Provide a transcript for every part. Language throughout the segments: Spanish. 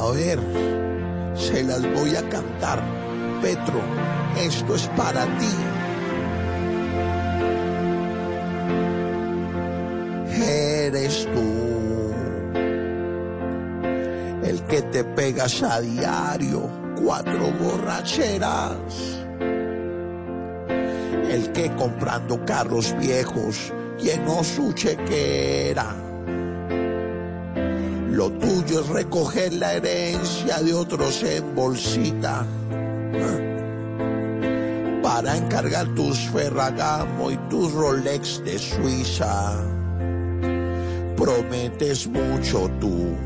A ver, se las voy a cantar. Petro, esto es para ti. Eres tú el que te pegas a diario cuatro borracheras. El que comprando carros viejos llenó su chequera. Lo tuyo es recoger la herencia de otros en bolsita. Para encargar tus Ferragamo y tus Rolex de Suiza. Prometes mucho tú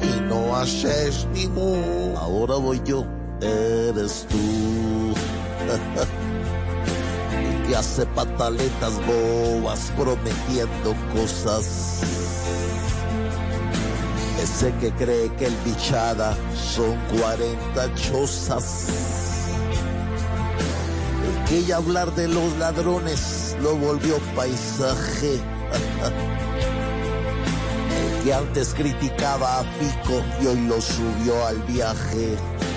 y no haces ni mu. Ahora voy yo, eres tú. El que hace pataletas bobas prometiendo cosas. Ese que cree que el bichada son 40 chozas. El que ya hablar de los ladrones lo volvió paisaje. El que antes criticaba a Pico y hoy lo subió al viaje.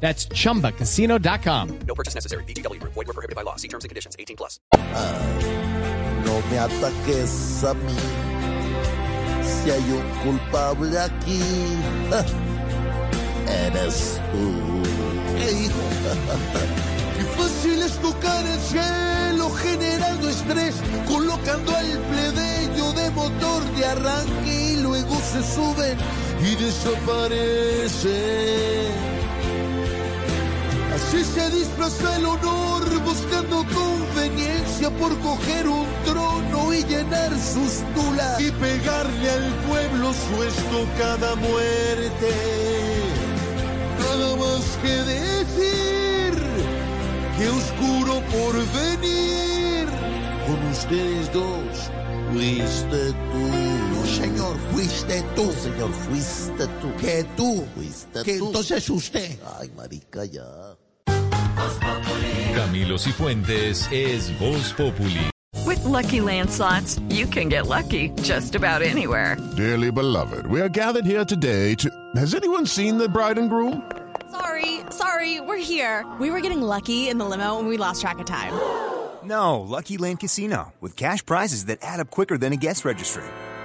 That's chumbacasino.com. No purchase necessary. VGW Group. Void were prohibited by law. See terms and conditions. 18 plus. No me ataques a mí. Si hay un culpable aquí, eres tú. Qué fácil es tocar el cielo generando estrés, colocando al plebeyo de motor de arranque y luego se suben y desaparecen. Así se disfraza el honor buscando conveniencia por coger un trono y llenar sus tulas y pegarle al pueblo su estocada muerte. Nada más que decir que oscuro por venir con ustedes dos fuiste tú. No, señor, fuiste tú. Señor, fuiste tú. Que tú. Fuiste Que tú. entonces usted. Ay, marica, ya. Camilo Cifuentes es Voz Populi. With Lucky Land slots, you can get lucky just about anywhere. Dearly beloved, we are gathered here today to. Has anyone seen the bride and groom? Sorry, sorry, we're here. We were getting lucky in the limo and we lost track of time. No, Lucky Land Casino, with cash prizes that add up quicker than a guest registry.